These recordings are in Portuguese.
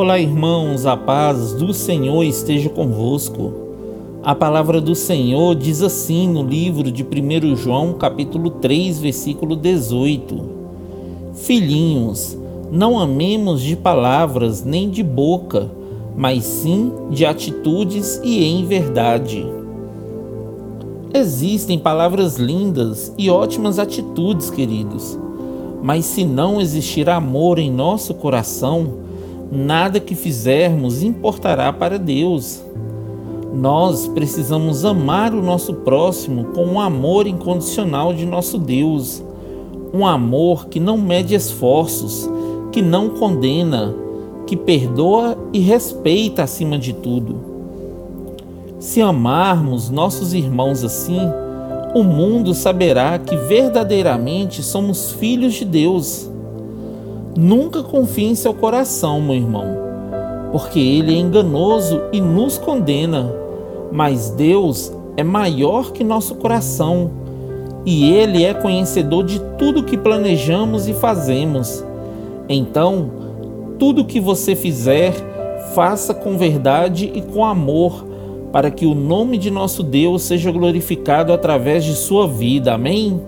Olá, irmãos, a paz do Senhor esteja convosco. A palavra do Senhor diz assim no livro de 1 João, capítulo 3, versículo 18: Filhinhos, não amemos de palavras nem de boca, mas sim de atitudes e em verdade. Existem palavras lindas e ótimas atitudes, queridos, mas se não existir amor em nosso coração, nada que fizermos importará para Deus. Nós precisamos amar o nosso próximo com o amor incondicional de nosso Deus, um amor que não mede esforços, que não condena, que perdoa e respeita acima de tudo. Se amarmos nossos irmãos assim, o mundo saberá que verdadeiramente somos filhos de Deus. Nunca confie em seu coração, meu irmão, porque ele é enganoso e nos condena. Mas Deus é maior que nosso coração e ele é conhecedor de tudo que planejamos e fazemos. Então, tudo que você fizer, faça com verdade e com amor, para que o nome de nosso Deus seja glorificado através de sua vida. Amém?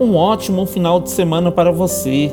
Um ótimo final de semana para você.